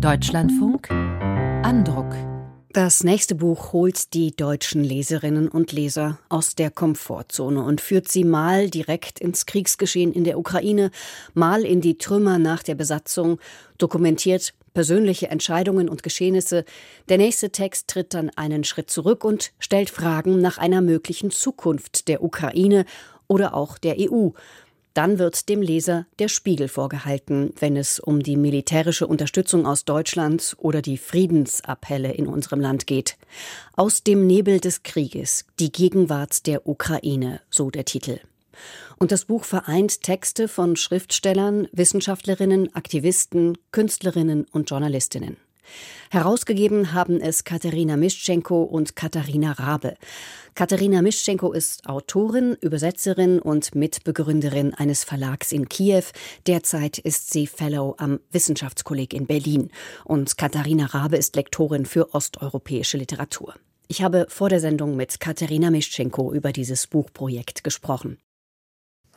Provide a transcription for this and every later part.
Deutschlandfunk Andruck. Das nächste Buch holt die deutschen Leserinnen und Leser aus der Komfortzone und führt sie mal direkt ins Kriegsgeschehen in der Ukraine, mal in die Trümmer nach der Besatzung, dokumentiert persönliche Entscheidungen und Geschehnisse. Der nächste Text tritt dann einen Schritt zurück und stellt Fragen nach einer möglichen Zukunft der Ukraine oder auch der EU. Dann wird dem Leser der Spiegel vorgehalten, wenn es um die militärische Unterstützung aus Deutschland oder die Friedensappelle in unserem Land geht. Aus dem Nebel des Krieges, die Gegenwart der Ukraine, so der Titel. Und das Buch vereint Texte von Schriftstellern, Wissenschaftlerinnen, Aktivisten, Künstlerinnen und Journalistinnen. Herausgegeben haben es Katharina Mischenko und Katharina Rabe. Katharina Mischenko ist Autorin, Übersetzerin und Mitbegründerin eines Verlags in Kiew. Derzeit ist sie Fellow am Wissenschaftskolleg in Berlin. Und Katharina Rabe ist Lektorin für osteuropäische Literatur. Ich habe vor der Sendung mit Katharina Mischenko über dieses Buchprojekt gesprochen.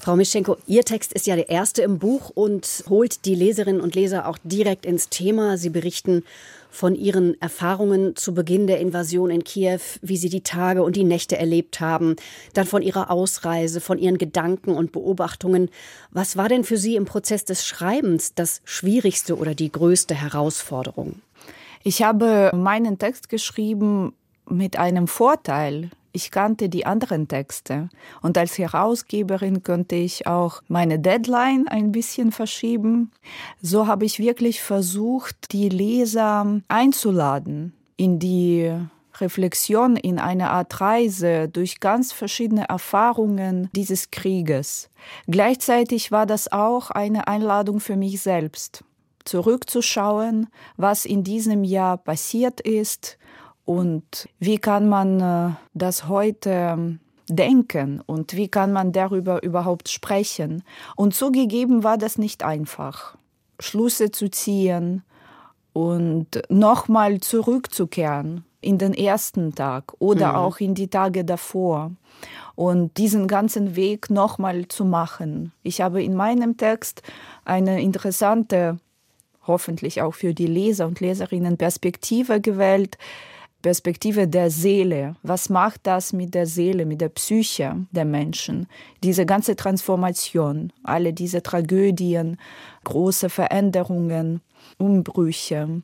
Frau Mischenko, Ihr Text ist ja der erste im Buch und holt die Leserinnen und Leser auch direkt ins Thema. Sie berichten von Ihren Erfahrungen zu Beginn der Invasion in Kiew, wie Sie die Tage und die Nächte erlebt haben, dann von Ihrer Ausreise, von Ihren Gedanken und Beobachtungen. Was war denn für Sie im Prozess des Schreibens das Schwierigste oder die größte Herausforderung? Ich habe meinen Text geschrieben mit einem Vorteil, ich kannte die anderen Texte und als Herausgeberin könnte ich auch meine Deadline ein bisschen verschieben. So habe ich wirklich versucht, die Leser einzuladen in die Reflexion, in eine Art Reise durch ganz verschiedene Erfahrungen dieses Krieges. Gleichzeitig war das auch eine Einladung für mich selbst, zurückzuschauen, was in diesem Jahr passiert ist, und wie kann man äh, das heute ähm, denken und wie kann man darüber überhaupt sprechen? Und zugegeben war das nicht einfach. Schlüsse zu ziehen und nochmal zurückzukehren in den ersten Tag oder mhm. auch in die Tage davor und diesen ganzen Weg nochmal zu machen. Ich habe in meinem Text eine interessante, hoffentlich auch für die Leser und Leserinnen Perspektive gewählt, Perspektive der Seele. Was macht das mit der Seele, mit der Psyche der Menschen? Diese ganze Transformation, alle diese Tragödien, große Veränderungen, Umbrüche.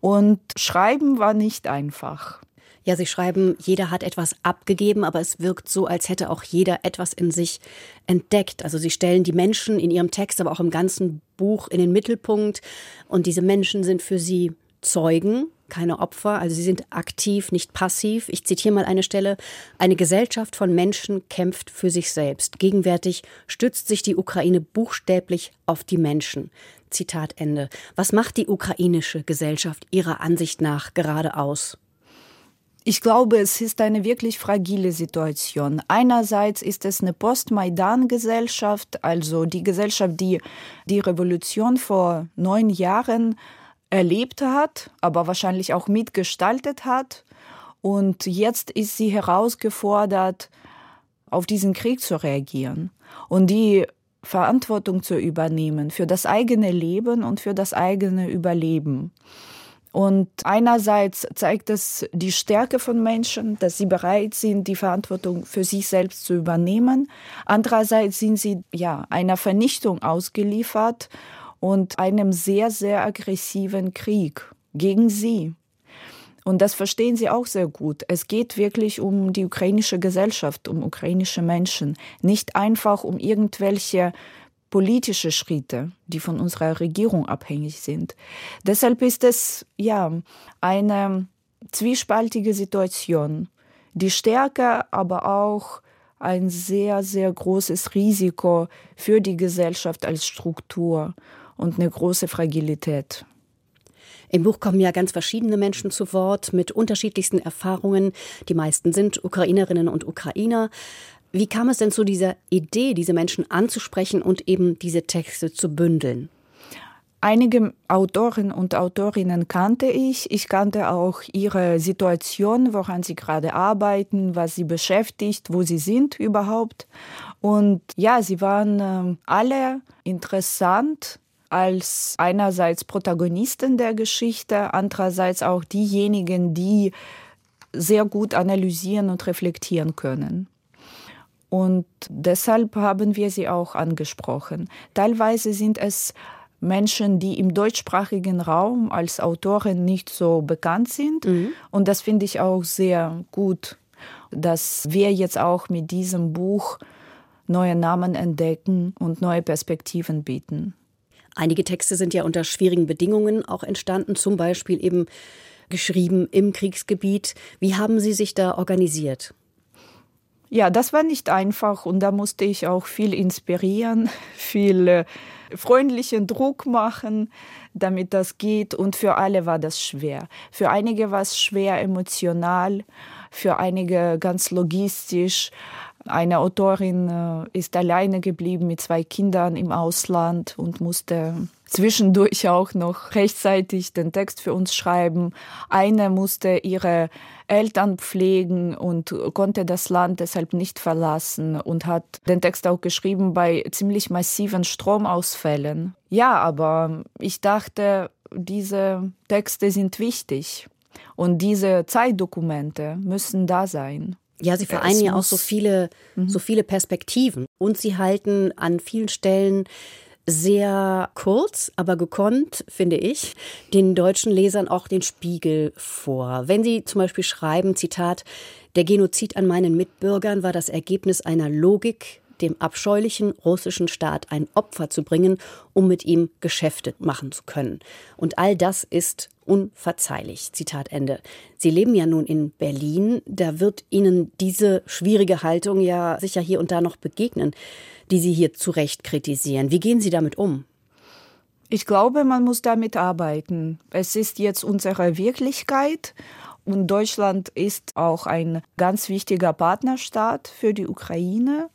Und Schreiben war nicht einfach. Ja, Sie schreiben, jeder hat etwas abgegeben, aber es wirkt so, als hätte auch jeder etwas in sich entdeckt. Also Sie stellen die Menschen in Ihrem Text, aber auch im ganzen Buch in den Mittelpunkt. Und diese Menschen sind für Sie Zeugen keine Opfer, also sie sind aktiv, nicht passiv. Ich zitiere mal eine Stelle. Eine Gesellschaft von Menschen kämpft für sich selbst. Gegenwärtig stützt sich die Ukraine buchstäblich auf die Menschen. Zitat Ende. Was macht die ukrainische Gesellschaft Ihrer Ansicht nach gerade aus? Ich glaube, es ist eine wirklich fragile Situation. Einerseits ist es eine Post-Maidan-Gesellschaft, also die Gesellschaft, die die Revolution vor neun Jahren erlebt hat, aber wahrscheinlich auch mitgestaltet hat. Und jetzt ist sie herausgefordert, auf diesen Krieg zu reagieren und die Verantwortung zu übernehmen für das eigene Leben und für das eigene Überleben. Und einerseits zeigt es die Stärke von Menschen, dass sie bereit sind, die Verantwortung für sich selbst zu übernehmen. Andererseits sind sie ja einer Vernichtung ausgeliefert und einem sehr, sehr aggressiven Krieg gegen sie. Und das verstehen sie auch sehr gut. Es geht wirklich um die ukrainische Gesellschaft, um ukrainische Menschen, nicht einfach um irgendwelche politische Schritte, die von unserer Regierung abhängig sind. Deshalb ist es ja eine zwiespaltige Situation. Die Stärke, aber auch ein sehr, sehr großes Risiko für die Gesellschaft als Struktur und eine große Fragilität. Im Buch kommen ja ganz verschiedene Menschen zu Wort mit unterschiedlichsten Erfahrungen. Die meisten sind Ukrainerinnen und Ukrainer. Wie kam es denn zu dieser Idee, diese Menschen anzusprechen und eben diese Texte zu bündeln? Einige Autoren und Autorinnen kannte ich. Ich kannte auch ihre Situation, woran sie gerade arbeiten, was sie beschäftigt, wo sie sind überhaupt. Und ja, sie waren äh, alle interessant als einerseits Protagonisten der Geschichte, andererseits auch diejenigen, die sehr gut analysieren und reflektieren können. Und deshalb haben wir sie auch angesprochen. Teilweise sind es Menschen, die im deutschsprachigen Raum als Autorin nicht so bekannt sind. Mhm. Und das finde ich auch sehr gut, dass wir jetzt auch mit diesem Buch neue Namen entdecken und neue Perspektiven bieten. Einige Texte sind ja unter schwierigen Bedingungen auch entstanden, zum Beispiel eben geschrieben im Kriegsgebiet. Wie haben Sie sich da organisiert? Ja, das war nicht einfach und da musste ich auch viel inspirieren, viel äh, freundlichen Druck machen, damit das geht. Und für alle war das schwer. Für einige war es schwer emotional, für einige ganz logistisch. Eine Autorin äh, ist alleine geblieben mit zwei Kindern im Ausland und musste zwischendurch auch noch rechtzeitig den Text für uns schreiben. Eine musste ihre Eltern pflegen und konnte das Land deshalb nicht verlassen und hat den Text auch geschrieben bei ziemlich massiven Stromausfällen. Ja, aber ich dachte, diese Texte sind wichtig und diese Zeitdokumente müssen da sein. Ja, sie vereinen ja auch so viele, mhm. so viele Perspektiven und sie halten an vielen Stellen sehr kurz, aber gekonnt, finde ich, den deutschen Lesern auch den Spiegel vor. Wenn Sie zum Beispiel schreiben, Zitat, der Genozid an meinen Mitbürgern war das Ergebnis einer Logik, dem abscheulichen russischen Staat ein Opfer zu bringen, um mit ihm Geschäfte machen zu können. Und all das ist unverzeihlich. Zitat Ende. Sie leben ja nun in Berlin. Da wird Ihnen diese schwierige Haltung ja sicher hier und da noch begegnen die Sie hier zu Recht kritisieren. Wie gehen Sie damit um? Ich glaube, man muss damit arbeiten. Es ist jetzt unsere Wirklichkeit und Deutschland ist auch ein ganz wichtiger Partnerstaat für die Ukraine.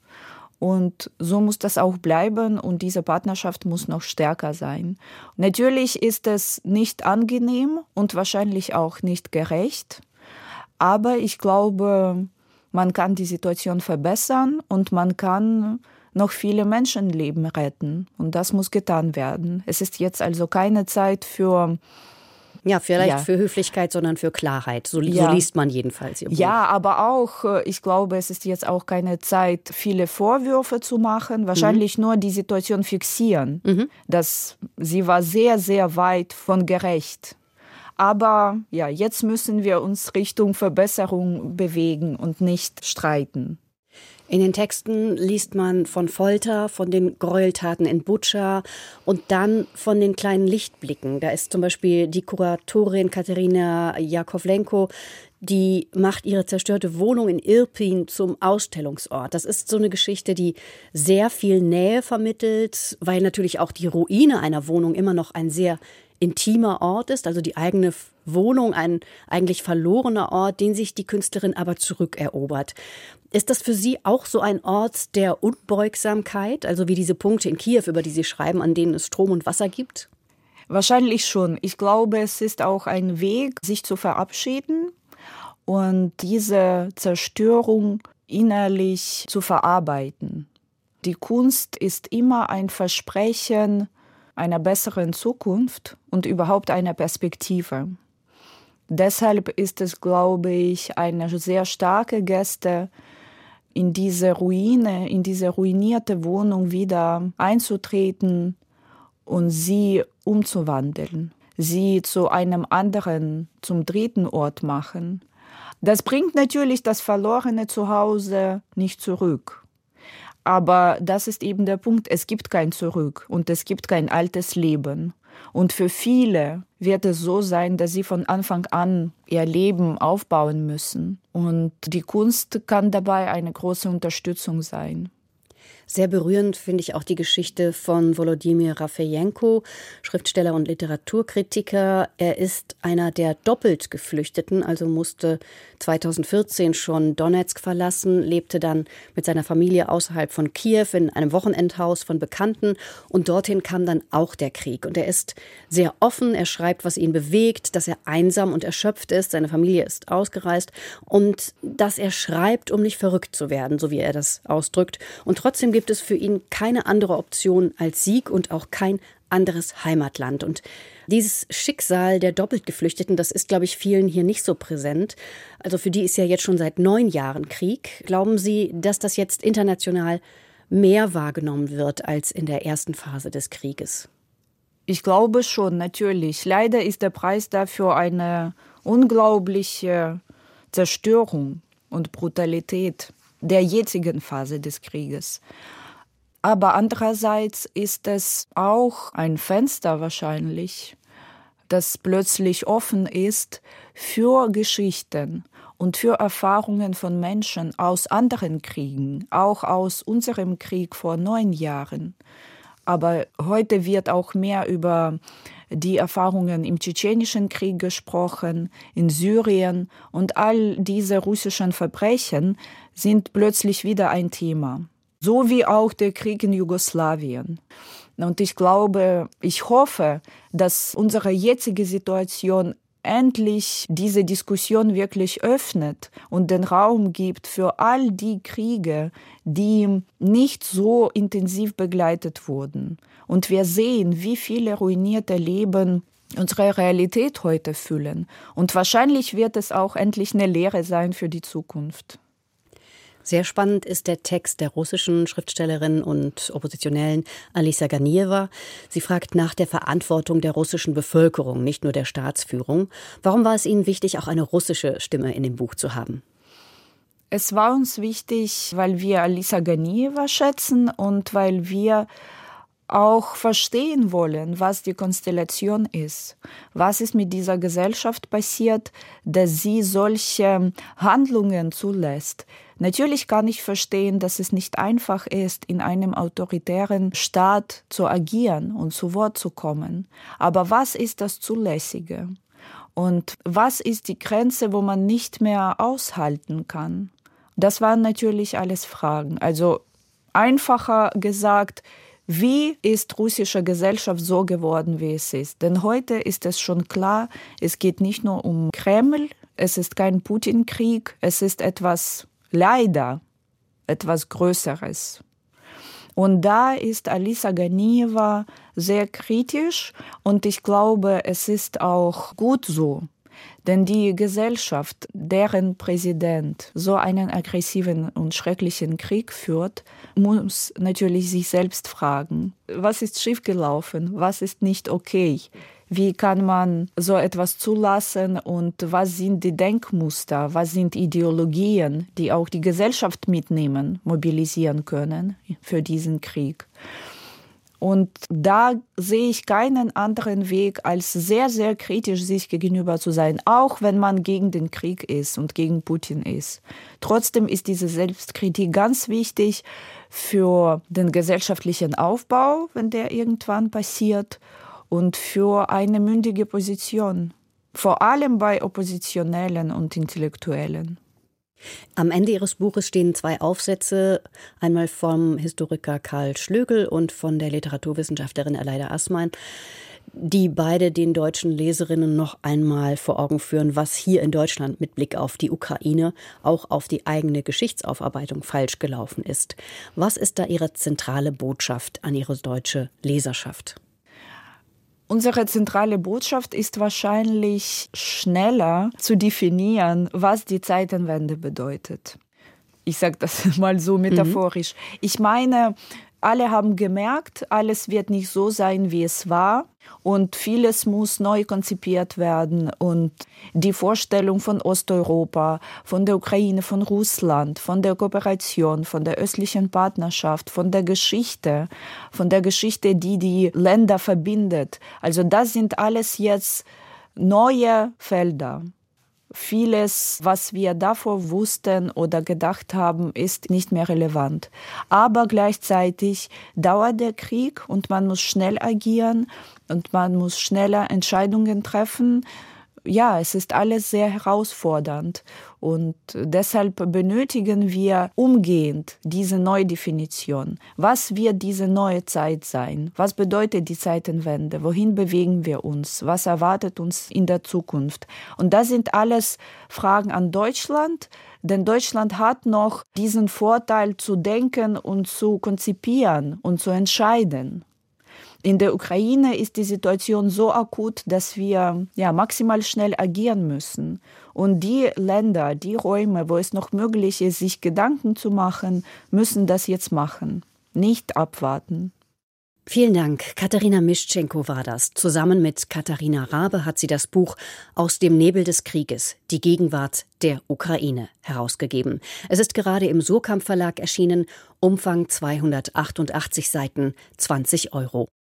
Und so muss das auch bleiben und diese Partnerschaft muss noch stärker sein. Natürlich ist es nicht angenehm und wahrscheinlich auch nicht gerecht, aber ich glaube, man kann die Situation verbessern und man kann noch viele Menschenleben retten. Und das muss getan werden. Es ist jetzt also keine Zeit für ja, vielleicht ja. für Höflichkeit, sondern für Klarheit. So, ja. so liest man jedenfalls. Ihr Buch. Ja, aber auch, äh, ich glaube, es ist jetzt auch keine Zeit, viele Vorwürfe zu machen. Wahrscheinlich mhm. nur die Situation fixieren, mhm. dass sie war sehr, sehr weit von gerecht. Aber ja, jetzt müssen wir uns Richtung Verbesserung bewegen und nicht streiten. In den Texten liest man von Folter, von den Gräueltaten in Butscha und dann von den kleinen Lichtblicken. Da ist zum Beispiel die Kuratorin Katharina Jakovlenko, die macht ihre zerstörte Wohnung in Irpin zum Ausstellungsort. Das ist so eine Geschichte, die sehr viel Nähe vermittelt, weil natürlich auch die Ruine einer Wohnung immer noch ein sehr intimer Ort ist, also die eigene Wohnung, ein eigentlich verlorener Ort, den sich die Künstlerin aber zurückerobert. Ist das für Sie auch so ein Ort der Unbeugsamkeit, also wie diese Punkte in Kiew, über die Sie schreiben, an denen es Strom und Wasser gibt? Wahrscheinlich schon. Ich glaube, es ist auch ein Weg, sich zu verabschieden und diese Zerstörung innerlich zu verarbeiten. Die Kunst ist immer ein Versprechen einer besseren Zukunft und überhaupt einer Perspektive. Deshalb ist es, glaube ich, eine sehr starke Geste, in diese Ruine, in diese ruinierte Wohnung wieder einzutreten und sie umzuwandeln, sie zu einem anderen, zum dritten Ort machen. Das bringt natürlich das verlorene Zuhause nicht zurück. Aber das ist eben der Punkt, es gibt kein Zurück und es gibt kein altes Leben. Und für viele wird es so sein, dass sie von Anfang an ihr Leben aufbauen müssen. Und die Kunst kann dabei eine große Unterstützung sein. Sehr berührend finde ich auch die Geschichte von Volodymyr Rafejenko, Schriftsteller und Literaturkritiker. Er ist einer der doppelt Geflüchteten, also musste 2014 schon Donetsk verlassen, lebte dann mit seiner Familie außerhalb von Kiew in einem Wochenendhaus von Bekannten und dorthin kam dann auch der Krieg. Und er ist sehr offen, er schreibt, was ihn bewegt, dass er einsam und erschöpft ist, seine Familie ist ausgereist und dass er schreibt, um nicht verrückt zu werden, so wie er das ausdrückt. Und trotzdem gibt es für ihn keine andere Option als Sieg und auch kein anderes Heimatland. Und dieses Schicksal der doppelt Geflüchteten, das ist, glaube ich, vielen hier nicht so präsent. Also für die ist ja jetzt schon seit neun Jahren Krieg. Glauben Sie, dass das jetzt international mehr wahrgenommen wird als in der ersten Phase des Krieges? Ich glaube schon, natürlich. Leider ist der Preis dafür eine unglaubliche Zerstörung und Brutalität der jetzigen Phase des Krieges. Aber andererseits ist es auch ein Fenster wahrscheinlich, das plötzlich offen ist für Geschichten und für Erfahrungen von Menschen aus anderen Kriegen, auch aus unserem Krieg vor neun Jahren. Aber heute wird auch mehr über die Erfahrungen im Tschetschenischen Krieg gesprochen, in Syrien und all diese russischen Verbrechen sind plötzlich wieder ein Thema so wie auch der Krieg in Jugoslawien. Und ich glaube, ich hoffe, dass unsere jetzige Situation endlich diese Diskussion wirklich öffnet und den Raum gibt für all die Kriege, die nicht so intensiv begleitet wurden. Und wir sehen, wie viele ruinierte Leben unsere Realität heute füllen. Und wahrscheinlich wird es auch endlich eine Lehre sein für die Zukunft. Sehr spannend ist der Text der russischen Schriftstellerin und Oppositionellen Alisa Ganieva. Sie fragt nach der Verantwortung der russischen Bevölkerung, nicht nur der Staatsführung. Warum war es Ihnen wichtig, auch eine russische Stimme in dem Buch zu haben? Es war uns wichtig, weil wir Alisa Ganieva schätzen und weil wir auch verstehen wollen, was die Konstellation ist. Was ist mit dieser Gesellschaft passiert, dass sie solche Handlungen zulässt? Natürlich kann ich verstehen, dass es nicht einfach ist, in einem autoritären Staat zu agieren und zu Wort zu kommen. Aber was ist das Zulässige? Und was ist die Grenze, wo man nicht mehr aushalten kann? Das waren natürlich alles Fragen. Also einfacher gesagt, wie ist russische Gesellschaft so geworden, wie es ist? Denn heute ist es schon klar, es geht nicht nur um Kreml, es ist kein Putin-Krieg, es ist etwas, leider, etwas Größeres. Und da ist Alisa Ganieva sehr kritisch und ich glaube, es ist auch gut so. Denn die Gesellschaft, deren Präsident so einen aggressiven und schrecklichen Krieg führt, muss natürlich sich selbst fragen, was ist schiefgelaufen, was ist nicht okay, wie kann man so etwas zulassen und was sind die Denkmuster, was sind Ideologien, die auch die Gesellschaft mitnehmen, mobilisieren können für diesen Krieg. Und da sehe ich keinen anderen Weg, als sehr, sehr kritisch sich gegenüber zu sein, auch wenn man gegen den Krieg ist und gegen Putin ist. Trotzdem ist diese Selbstkritik ganz wichtig für den gesellschaftlichen Aufbau, wenn der irgendwann passiert, und für eine mündige Position, vor allem bei Oppositionellen und Intellektuellen. Am Ende Ihres Buches stehen zwei Aufsätze, einmal vom Historiker Karl Schlögel und von der Literaturwissenschaftlerin Aleida Assmann, die beide den deutschen Leserinnen noch einmal vor Augen führen, was hier in Deutschland mit Blick auf die Ukraine, auch auf die eigene Geschichtsaufarbeitung falsch gelaufen ist. Was ist da Ihre zentrale Botschaft an Ihre deutsche Leserschaft? Unsere zentrale Botschaft ist wahrscheinlich schneller zu definieren, was die Zeitenwende bedeutet. Ich sage das mal so metaphorisch. Mhm. Ich meine, alle haben gemerkt, alles wird nicht so sein, wie es war. Und vieles muss neu konzipiert werden. Und die Vorstellung von Osteuropa, von der Ukraine, von Russland, von der Kooperation, von der östlichen Partnerschaft, von der Geschichte, von der Geschichte, die die Länder verbindet. Also das sind alles jetzt neue Felder. Vieles, was wir davor wussten oder gedacht haben, ist nicht mehr relevant. Aber gleichzeitig dauert der Krieg und man muss schnell agieren und man muss schneller Entscheidungen treffen ja, es ist alles sehr herausfordernd und deshalb benötigen wir umgehend diese Neudefinition. Was wird diese neue Zeit sein? Was bedeutet die Zeitenwende? Wohin bewegen wir uns? Was erwartet uns in der Zukunft? Und das sind alles Fragen an Deutschland, denn Deutschland hat noch diesen Vorteil zu denken und zu konzipieren und zu entscheiden. In der Ukraine ist die Situation so akut, dass wir ja maximal schnell agieren müssen. Und die Länder, die Räume, wo es noch möglich ist, sich Gedanken zu machen, müssen das jetzt machen, nicht abwarten. Vielen Dank. Katharina Mischenko war das. Zusammen mit Katharina Rabe hat sie das Buch Aus dem Nebel des Krieges, die Gegenwart der Ukraine herausgegeben. Es ist gerade im Surkamp Verlag erschienen, Umfang 288 Seiten, 20 Euro.